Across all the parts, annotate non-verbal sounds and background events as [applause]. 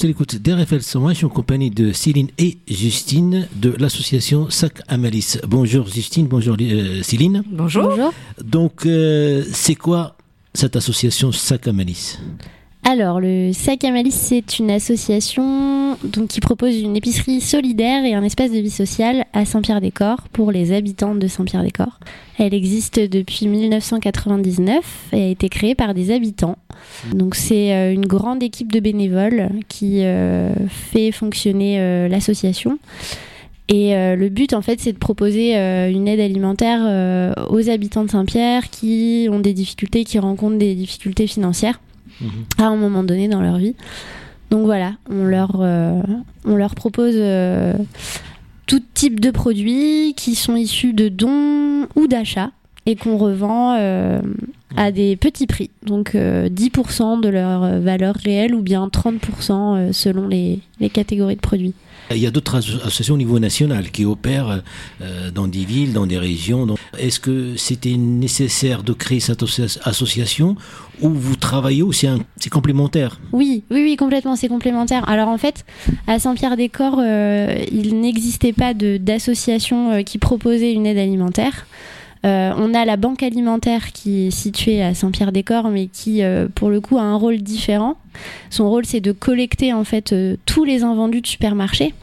Je l'écoute d'RFL 101, je suis en compagnie de Céline et Justine de l'association Sac Amalis. Bonjour Justine, bonjour euh, Céline. Bonjour. Donc, euh, c'est quoi cette association Sac Amalis Alors, le Sac Amalis, c'est une association qui propose une épicerie solidaire et un espace de vie sociale à Saint-Pierre-des-Corps pour les habitants de Saint-Pierre-des-Corps. Elle existe depuis 1999 et a été créée par des habitants. Donc, c'est euh, une grande équipe de bénévoles qui euh, fait fonctionner euh, l'association. Et le but, en fait, c'est de proposer une aide alimentaire aux habitants de Saint-Pierre qui ont des difficultés, qui rencontrent des difficultés financières à un moment donné dans leur vie. Donc voilà, on leur, euh, propose euh, tout type de produits qui sont issus de dons ou d'achats et qu'on revend euh, à des petits prix. Donc euh, 10% de leur euh, valeur réelle ou bien 30% euh, selon les, les catégories de produits. Il y a d'autres asso- associations au niveau national qui opèrent dans des villes, dans des régions. Est-ce que c'était nécessaire de créer cette associa- association ou vous travaillez ou c'est complémentaire? Oui, oui, oui, complètement, c'est complémentaire. Alors en fait, à Saint-Pierre-des-Corps, euh, il n'existait pas d'association qui proposait une aide alimentaire. Euh, on a la banque alimentaire qui est située à Saint-Pierre-des-Corps, mais qui, euh, pour le coup, a un rôle différent. Son rôle, c'est de collecter en fait euh, tous les invendus de supermarchés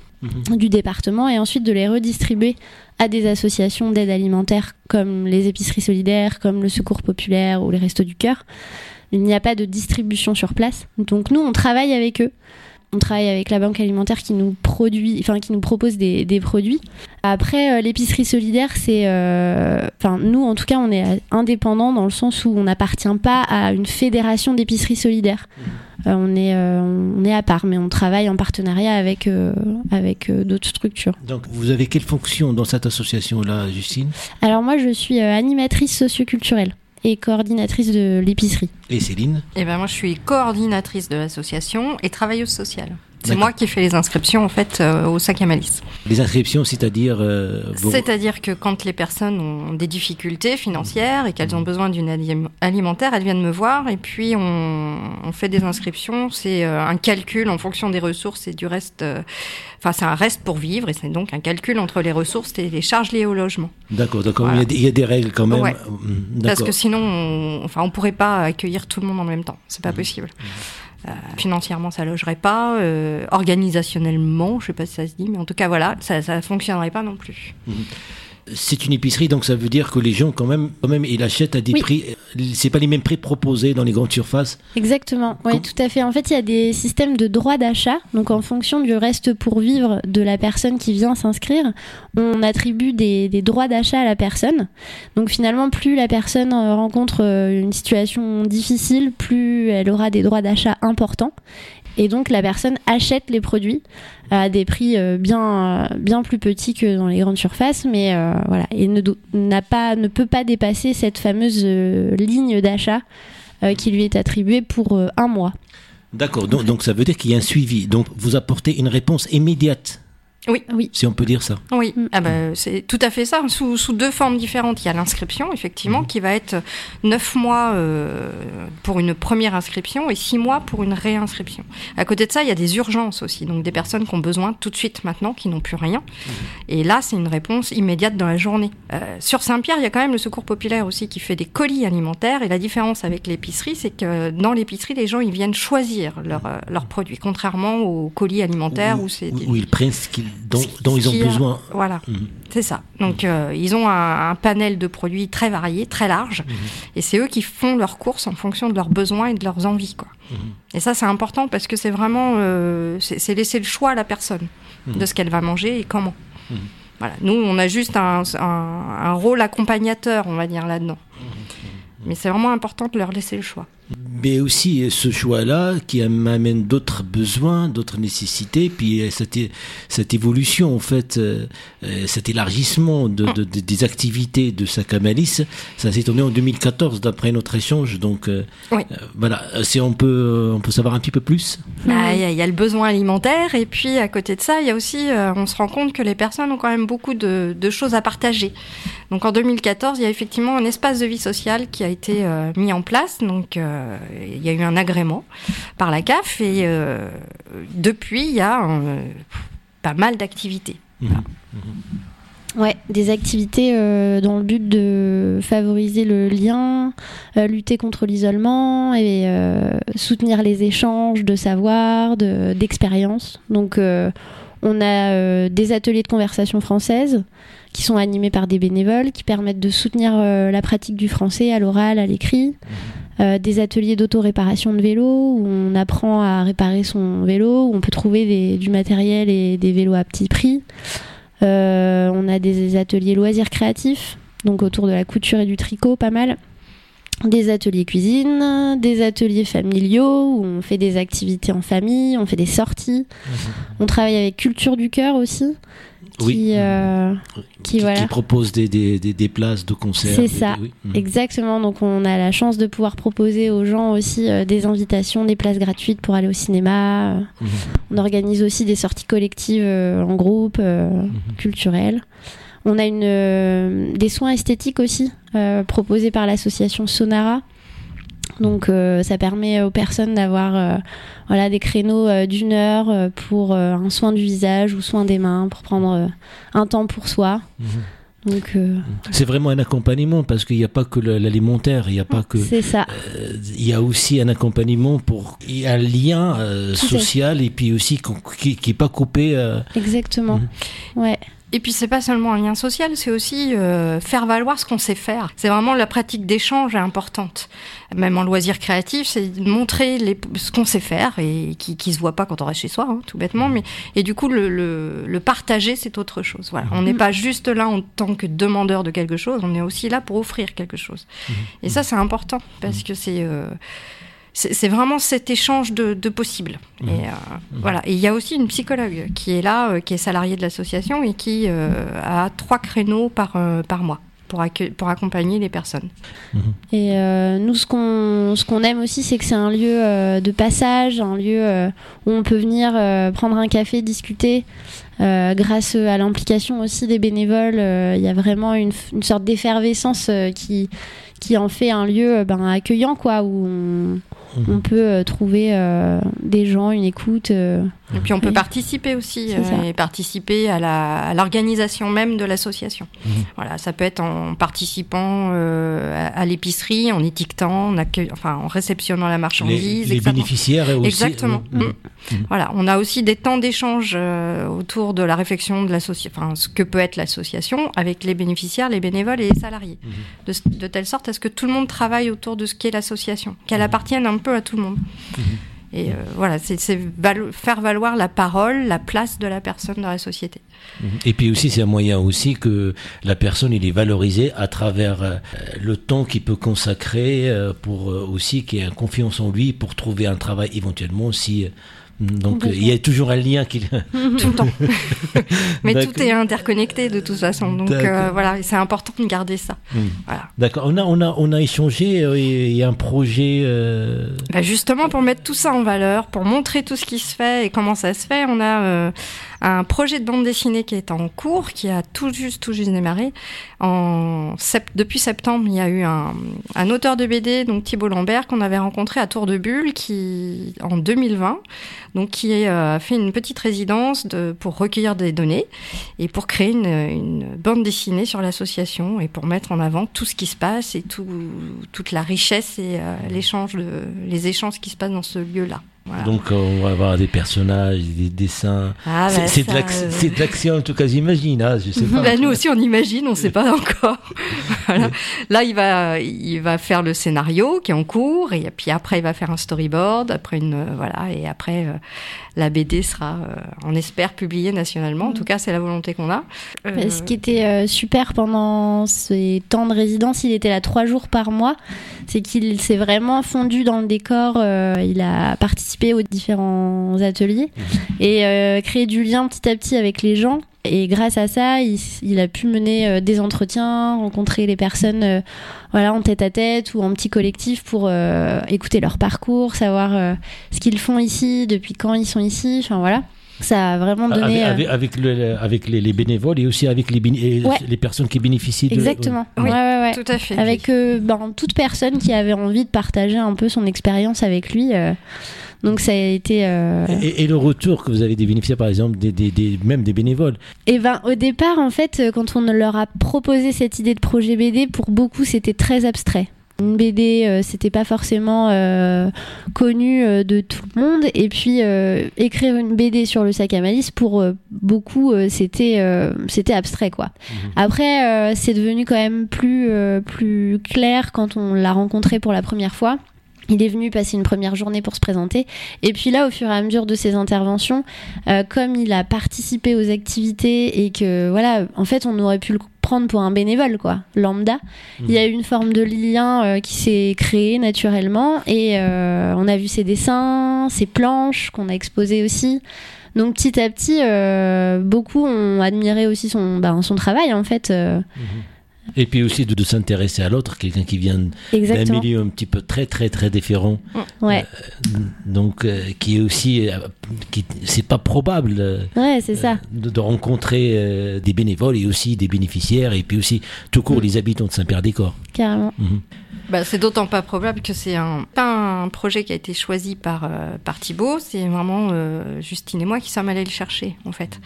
du département et ensuite de les redistribuer à des associations d'aide alimentaire comme les épiceries solidaires, comme le Secours populaire ou les Restos du Cœur. Il n'y a pas de distribution sur place. Donc nous, on travaille avec eux. On travaille avec la banque alimentaire qui nous produit, enfin qui nous propose des, des produits. Après, euh, l'épicerie solidaire, c'est, euh, enfin nous en tout cas, on est indépendant dans le sens où on n'appartient pas à une fédération d'épicerie solidaire. Euh, on est, on est à part, mais on travaille en partenariat avec avec d'autres structures. Donc, vous avez quelle fonction dans cette association-là, Justine? Alors moi, je suis animatrice socioculturelle et coordinatrice de l'épicerie. Et Céline Eh ben moi, je suis coordinatrice de l'association et travailleuse sociale. C'est moi qui fais les inscriptions en fait euh, au sac à malice. Les inscriptions, c'est-à-dire... euh, C'est-à-dire que quand les personnes ont des difficultés financières et qu'elles ont besoin d'une alim- alimentaire, elles viennent me voir et puis on, on fait des inscriptions. C'est euh, un calcul en fonction des ressources et du reste. Enfin, c'est un reste pour vivre et c'est donc un calcul entre les ressources et les charges liées au logement. D'accord, d'accord. Voilà. Il, y a des- il y a des règles quand même. Ouais. Mm, Parce que sinon, on, enfin, on pourrait pas accueillir tout le monde en même temps. C'est pas possible. Euh, financièrement, ça logerait pas. euh, organisationnellement, je sais pas si ça se dit, mais en tout cas, voilà, ça, ça fonctionnerait pas non plus. C'est une épicerie, donc ça veut dire que les gens, quand même, quand même ils achètent à des Oui. prix. C'est pas les mêmes prix proposés dans les grandes surfaces. Exactement, oui, tout à fait. En fait, il y a des systèmes de droits d'achat. Donc, en fonction du reste pour vivre de la personne qui vient s'inscrire, on attribue des, des droits d'achat à la personne. Donc, finalement, plus la personne euh, rencontre euh, une situation difficile, plus elle aura des droits d'achat importants. Et donc, la personne achète les produits à des prix euh, bien, euh, bien plus petits que dans les grandes surfaces, mais euh, voilà, et ne, n'a pas, ne peut pas dépasser cette fameuse ligne d'achat qui lui est attribuée pour un mois. D'accord, donc ça veut dire qu'il y a un suivi. Donc vous apportez une réponse immédiate, Oui. Oui. si on peut dire ça. Oui, Mm. ah bah, c'est tout à fait ça. Sous, sous deux formes différentes. Il y a l'inscription, effectivement, qui va être neuf mois euh, pour une première inscription et six mois pour une réinscription. À côté de ça, il y a des urgences aussi, donc des personnes qui ont besoin tout de suite maintenant, qui n'ont plus rien. Et là, c'est une réponse immédiate dans la journée. Euh, sur Saint-Pierre, il y a quand même le Secours populaire aussi qui fait des colis alimentaires. Et la différence avec l'épicerie, c'est que dans l'épicerie, les gens ils viennent choisir leurs euh, leurs produits, contrairement aux colis alimentaires où, c'est où, des- où ils prennent ce qu'ils- dont, ils ont a- besoin. Voilà, Mhm. c'est ça. Donc euh, ils ont un, un panel de produits très variés, très large, Mhm. et c'est eux qui font leurs courses en fonction de leurs besoins et de leurs envies, quoi. Mhm. Et ça c'est important parce que c'est vraiment, euh, c'est laisser le choix à la personne de ce qu'elle va manger et comment. Voilà, nous on a juste un, un- un rôle accompagnateur, on va dire là-dedans. Mais c'est vraiment important de leur laisser le choix. Mais aussi ce choix-là qui m'amène d'autres besoins, d'autres nécessités, puis cette, cette évolution, en fait, cet élargissement de, de, des activités de Sacamalis, ça s'est tourné en 2014 d'après notre échange. Donc voilà, si on peut, on peut savoir un petit peu plus? Bah, il y, a le besoin alimentaire et puis à côté de ça, il y a aussi, on se rend compte que les personnes ont quand même beaucoup de, de choses à partager. Donc en 2014, il y a effectivement un espace de vie sociale qui a été euh, mis en place. Donc euh, il y a eu un agrément par la CAF et euh, depuis, il y a pas mal d'activités. Mmh. Mmh. Ouais, des activités dans le but de favoriser le lien, lutter contre l'isolement et soutenir les échanges de savoir, d'expérience. Donc on a des ateliers de conversation française, qui sont animés par des bénévoles, qui permettent de soutenir euh, la pratique du français à l'oral, à l'écrit. Euh, des ateliers d'auto-réparation de vélo où on apprend à réparer son vélo, où on peut trouver du matériel et des vélos à petit prix. Euh, on a des ateliers loisirs créatifs, donc autour de la couture et du tricot, pas mal. Des ateliers cuisine, des ateliers familiaux où on fait des activités en famille, on fait des sorties. Mhm. On travaille avec Culture du cœur aussi, qui, euh, qui, propose des, des, des, places de concert. C'est ça, mm. exactement. Donc on a la chance de pouvoir proposer aux gens aussi euh, des invitations, des places gratuites pour aller au cinéma. Mm-hmm. On organise aussi des sorties collectives euh, en groupe, mm-hmm. culturelles. On a une, des soins esthétiques aussi proposés par l'association Sonara donc euh, ça permet aux personnes d'avoir euh, voilà des créneaux euh, d'une heure pour un soin du visage ou soin des mains pour prendre un temps pour soi. Mhm. Donc c'est vraiment un accompagnement parce qu'il n'y a pas que l'alimentaire, il n'y a pas que c'est ça. il y a aussi un accompagnement pour il y a un lien social et puis aussi qui n'est pas coupé. Exactement. Mhm. Ouais. Et puis c'est pas seulement un lien social, c'est aussi euh, faire valoir ce qu'on sait faire. C'est vraiment la pratique d'échange est importante. Même en loisir créatif, c'est montrer les, ce qu'on sait faire et qui, qui se voit pas quand on reste chez soi, hein, tout bêtement. Mais et du coup le, le, le partager, c'est autre chose. Voilà, on n'est pas juste là en tant que demandeur de quelque chose, on est aussi là pour offrir quelque chose. Mmh. Et ça c'est important parce que c'est euh, c'est vraiment cet échange de, de possibles. Mmh. Et euh, mmh. voilà. Et il y a aussi une psychologue qui est là, euh, qui est salariée de l'association et qui euh, a trois créneaux par, par mois. Pour, pour, accompagner les personnes. Mmh. Et nous, ce qu'on ce qu'on aime aussi, c'est que c'est un lieu de passage, un lieu où on peut venir prendre un café, discuter. grâce à l'implication aussi des bénévoles, il y a vraiment une, une sorte d'effervescence qui, qui en fait un lieu ben, accueillant, quoi, où on, on mhm. peut euh, trouver euh, des gens, une écoute. Euh, et puis on peut participer aussi, et participer à l'organisation même de l'association. Mhm. Voilà, ça peut être en participant à, l'épicerie, en étiquetant, en, enfin, en réceptionnant la marchandise. Les, bénéficiaires aussi. Exactement. Mhm. Voilà, on a aussi des temps d'échange autour de la réflexion de l'association, enfin ce que peut être l'association avec les bénéficiaires, les bénévoles et les salariés, de, de, telle sorte à ce que tout le monde travaille autour de ce qu'est l'association, qu'elle appartienne un peu à tout le monde. Et euh, voilà, c'est faire valoir la parole, la place de la personne dans la société. Et puis aussi, c'est un moyen aussi que la personne, il est valorisé à travers euh, le temps qu'il peut consacrer euh, pour aussi qu'il ait confiance en lui pour trouver un travail éventuellement si donc il y a toujours un lien qui [laughs] tout le temps. [laughs] Mais tout est interconnecté de toute façon. Donc euh, voilà, c'est important de garder ça. Hmm. Voilà. D'accord. On a on a on a échangé. Euh, il y a un projet. Euh, bah justement pour mettre tout ça en valeur, pour montrer tout ce qui se fait et comment ça se fait, on a un projet de bande dessinée qui est en cours, qui a tout juste, tout juste démarré. En depuis septembre, il y a eu un, un auteur de BD, donc Thibault Lambert, qu'on avait rencontré à Tour de Bulle, qui en 2020, donc qui euh, a fait une petite résidence de, pour recueillir des données et pour créer une, bande dessinée sur l'association et pour mettre en avant tout ce qui se passe et tout, toute la richesse et euh, les échanges qui se passent dans ce lieu-là. Donc on va avoir des personnages, des dessins. Ah, bah, c'est de l'action en tout cas, j'imagine. Hein, je sais [laughs] pas. Bah, nous aussi on imagine, on ne sait pas encore. [laughs] voilà. Là il va, il va faire le scénario qui est en cours et puis après il va faire un storyboard, après une voilà et après euh, la BD sera, euh, on espère, publiée nationalement. En tout cas c'est la volonté qu'on a. Euh, Ce qui était super pendant ces temps de résidence, il était là trois jours par mois. C'est qu'il s'est vraiment fondu dans le décor. il a participé aux différents ateliers et euh, créer du lien petit à petit avec les gens. Et grâce à ça, il, a pu mener euh, des entretiens, rencontrer les personnes euh, voilà, en tête à tête ou en petit collectif pour écouter leur parcours, savoir ce qu'ils font ici, depuis quand ils sont ici. Enfin voilà. Ça a vraiment donné avec, avec, avec les, bénévoles et aussi avec les, les personnes qui bénéficient de exactement. oui, ouais, tout à fait. Avec ben, toute personne qui avait envie de partager un peu son expérience avec lui donc ça a été. Euh, et, le retour que vous avez des bénéficiaires, par exemple, des, des, même des bénévoles? Eh ben au départ, en fait, euh, quand on leur a proposé cette idée de projet BD, pour beaucoup, c'était très abstrait. Une BD, euh, c'était pas forcément connu de tout le monde. Et puis, écrire une BD sur le sac à malice, pour beaucoup, c'était c'était abstrait, quoi. Mhm. Après, c'est devenu quand même plus, plus clair quand on l'a rencontré pour la première fois. Il est venu passer une première journée pour se présenter. Et puis là, au fur et à mesure de ses interventions, euh, comme il a participé aux activités et que, voilà, en fait, on aurait pu le prendre pour un bénévole, quoi, lambda. Il y a eu une forme de lien euh, qui s'est créée naturellement et euh, on a vu ses dessins, ses planches qu'on a exposées aussi. Donc petit à petit, beaucoup ont admiré aussi son, ben, son travail, en fait. Mhm. Et puis aussi de, s'intéresser à l'autre, quelqu'un qui vient d'un milieu un petit peu très très très différent. Ouais. Euh, donc euh, qui est aussi, euh, qui c'est pas probable. Ouais, c'est ça. De, rencontrer des bénévoles et aussi des bénéficiaires et puis aussi tout court mm. les habitants de Saint-Père-des-Corps. Carrément. Mhm. Bah, c'est d'autant pas probable que c'est un, pas un projet qui a été choisi par, euh, par Thibaut, c'est vraiment euh, Justine et moi qui sommes allés le chercher, en fait.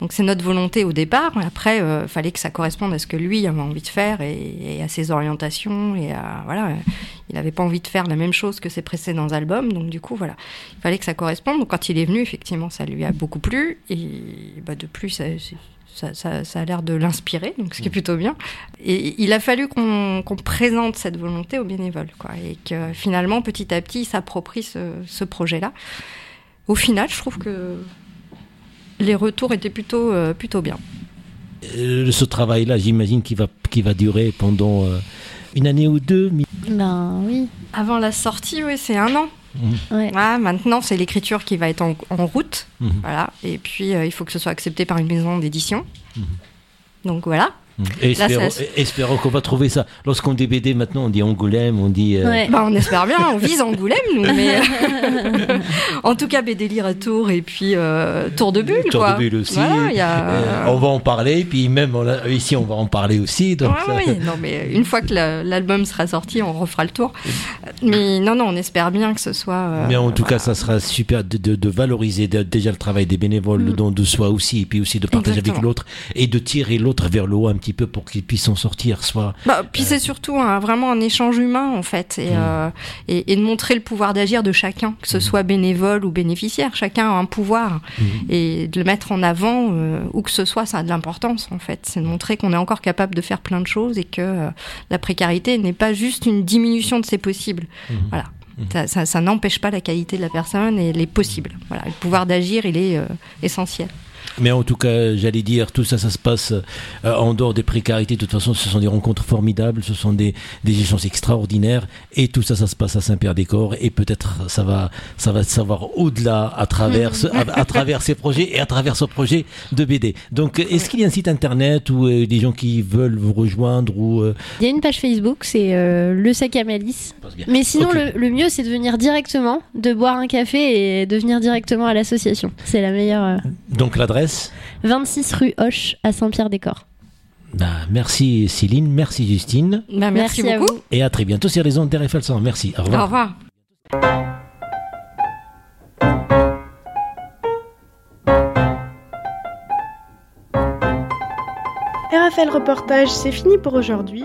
Donc c'est notre volonté au départ, après, il euh, fallait que ça corresponde à ce que lui avait envie de faire et, à ses orientations, et à, voilà, il n'avait pas envie de faire la même chose que ses précédents albums, donc du coup, voilà, il fallait que ça corresponde. Donc quand il est venu, effectivement, ça lui a beaucoup plu, et bah, de plus, c'est ça, a l'air de l'inspirer, donc ce qui est mm. plutôt bien. Et il a fallu qu'on présente cette volonté aux bénévoles, quoi, et que finalement, petit à petit, ils s'approprient ce, projet-là. Au final, je trouve que les retours étaient plutôt, euh, plutôt bien. Euh, ce travail-là, j'imagine qu'il va, va durer pendant euh, une année ou deux. Ben oui. Avant la sortie, oui, c'est un an. Mhm. maintenant, c'est l'écriture qui va être en, route. Mhm. Voilà. Et puis, euh, il faut que ce soit accepté par une maison d'édition. Mhm. Donc voilà. Et espérons, qu'on va trouver ça. Lorsqu'on dit BD maintenant, on dit Angoulême, on dit. Euh, bah, on espère bien, on vise Angoulême, nous. Mais [laughs] [laughs] en tout cas, BD Lire à Tours et puis euh, Tour de Bulle. Tour de Bulle aussi. Euh, on va en parler, puis même ici, on va en parler aussi. Donc Oui, non, mais une fois que l'album sera sorti, on refera le tour. Mais non, non, on espère bien que ce soit. mais en tout cas, ça sera super de, valoriser déjà le travail des bénévoles, le mm. don de soi aussi, et puis aussi de partager avec l'autre et de tirer l'autre vers le haut un petit peu pour qu'ils puissent en sortir. Soit, bah, puis c'est surtout vraiment un échange humain en fait, mm. euh, et, et, de montrer le pouvoir d'agir de chacun, que ce mm. soit bénévole ou bénéficiaire. Chacun a un pouvoir, mm. et de le mettre en avant, euh, où que ce soit, ça a de l'importance en fait. C'est de montrer qu'on est encore capable de faire plein de choses et que euh, la précarité n'est pas juste une diminution de ses possibles. Voilà. Ça, ça, n'empêche pas la qualité de la personne et les possibles. Voilà, le pouvoir d'agir, il est essentiel. Mais en tout cas, j'allais dire, tout ça, ça se passe euh, en dehors des précarités. De toute façon, ce sont des rencontres formidables, ce sont des, des échanges extraordinaires. Et tout ça, ça se passe à Saint-Pierre-des-Corps. Et peut-être ça va, ça va savoir au-delà à travers, à, travers ces projets et à travers ce projet de BD. Donc, est-ce qu'il y a un site internet ou euh, des gens qui veulent vous rejoindre ou euh, Il y a une page Facebook, c'est Le Sac à Malice. Mais sinon, le, le, mieux, c'est de venir directement, de boire un café et de venir directement à l'association. C'est la meilleure. Donc, l'adresse 26 rue Hoche à Saint-Pierre-des-Corps. Bah, merci Céline, merci Justine. Bah, merci, beaucoup. Et à très bientôt sur les ondes d'RFL Merci. Au revoir. Au revoir. RFL Reportage, c'est fini pour aujourd'hui.